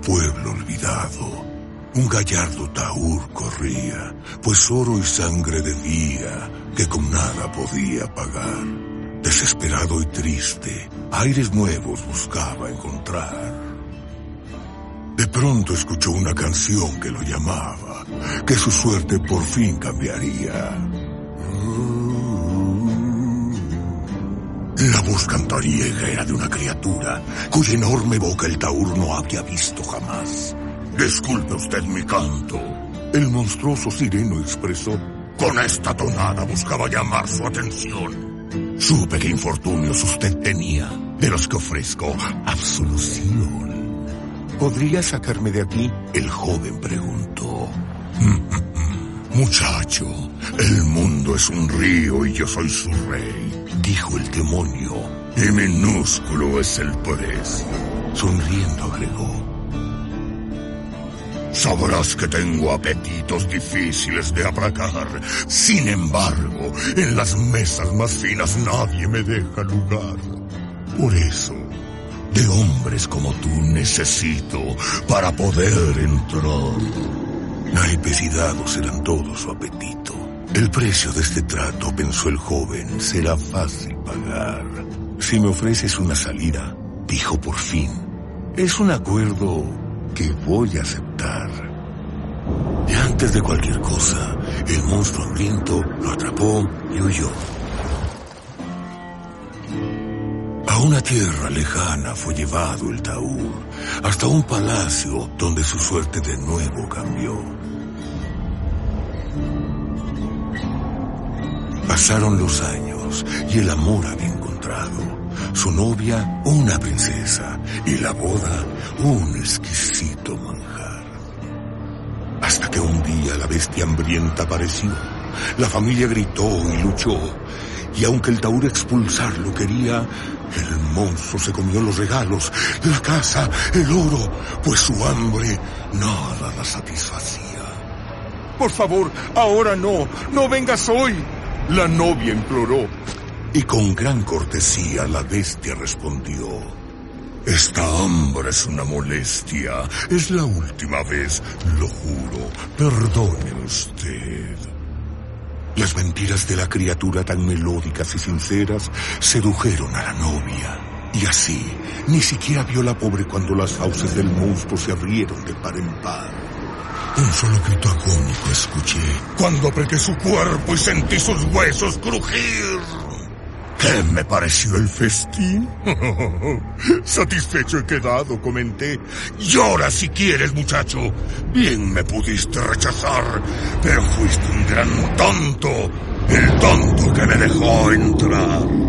Pueblo olvidado, un gallardo taur corría, pues oro y sangre debía, que con nada podía pagar. Desesperado y triste, aires nuevos buscaba encontrar. De pronto escuchó una canción que lo llamaba, que su suerte por fin cambiaría. La voz cantariega era de una criatura cuya enorme boca el taur no había visto jamás. Disculpe usted mi canto. El monstruoso sireno expresó. Con esta tonada buscaba llamar su atención. Supe que infortunios usted tenía, de los que ofrezco absolución. ¿Podría sacarme de aquí? El joven preguntó. Muchacho, el mundo es un río y yo soy su rey, dijo el demonio, y minúsculo es el precio. Sonriendo agregó. Sabrás que tengo apetitos difíciles de aplacar. Sin embargo, en las mesas más finas nadie me deja lugar. Por eso, de hombres como tú necesito para poder entrar. Naipes y dados eran todo su apetito. El precio de este trato, pensó el joven, será fácil pagar. Si me ofreces una salida, dijo por fin, es un acuerdo que voy a aceptar. Y antes de cualquier cosa, el monstruo hambriento lo atrapó y huyó. A una tierra lejana fue llevado el taúd, hasta un palacio donde su suerte de nuevo cambió. Pasaron los años y el amor había encontrado. Su novia, una princesa, y la boda, un exquisito manjar. Hasta que un día la bestia hambrienta apareció. La familia gritó y luchó. Y aunque el taur expulsarlo quería, el monstruo se comió los regalos, la casa, el oro, pues su hambre nada la satisfacía. Por favor, ahora no, no vengas hoy. La novia imploró. Y con gran cortesía la bestia respondió. Esta hambre es una molestia. Es la última vez, lo juro. Perdone usted. Las mentiras de la criatura tan melódicas y sinceras sedujeron a la novia. Y así, ni siquiera vio la pobre cuando las fauces del monstruo se abrieron de par en par. Un solo grito agónico escuché cuando apreté su cuerpo y sentí sus huesos crujir. ¿Qué me pareció el festín? Satisfecho he quedado, comenté. Llora si quieres, muchacho. Bien me pudiste rechazar, pero fuiste un gran tonto. El tonto que me dejó entrar.